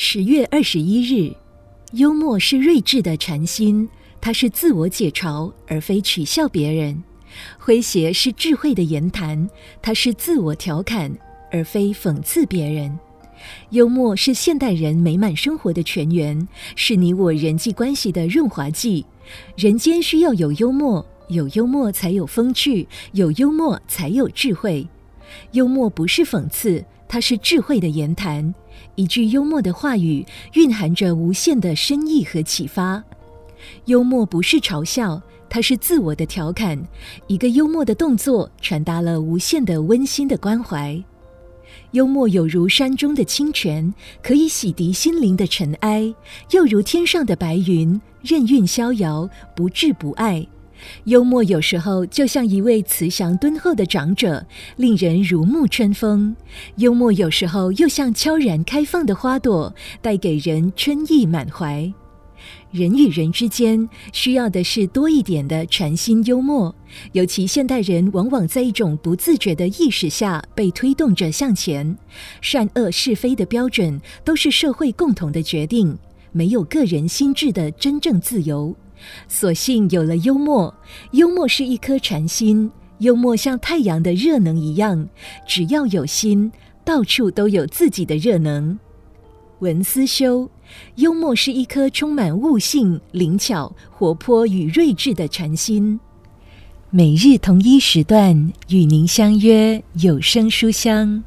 十月二十一日，幽默是睿智的禅心，它是自我解嘲，而非取笑别人；诙谐是智慧的言谈，它是自我调侃，而非讽刺别人。幽默是现代人美满生活的泉源，是你我人际关系的润滑剂。人间需要有幽默，有幽默才有风趣，有幽默才有智慧。幽默不是讽刺，它是智慧的言谈。一句幽默的话语，蕴含着无限的深意和启发。幽默不是嘲笑，它是自我的调侃。一个幽默的动作，传达了无限的温馨的关怀。幽默有如山中的清泉，可以洗涤心灵的尘埃；又如天上的白云，任运逍遥，不滞不碍。幽默有时候就像一位慈祥敦厚的长者，令人如沐春风；幽默有时候又像悄然开放的花朵，带给人春意满怀。人与人之间需要的是多一点的禅心幽默，尤其现代人往往在一种不自觉的意识下被推动着向前，善恶是非的标准都是社会共同的决定，没有个人心智的真正自由。所幸有了幽默，幽默是一颗禅心，幽默像太阳的热能一样，只要有心，到处都有自己的热能。文思修，幽默是一颗充满悟性、灵巧、活泼与睿智的禅心。每日同一时段与您相约有声书香。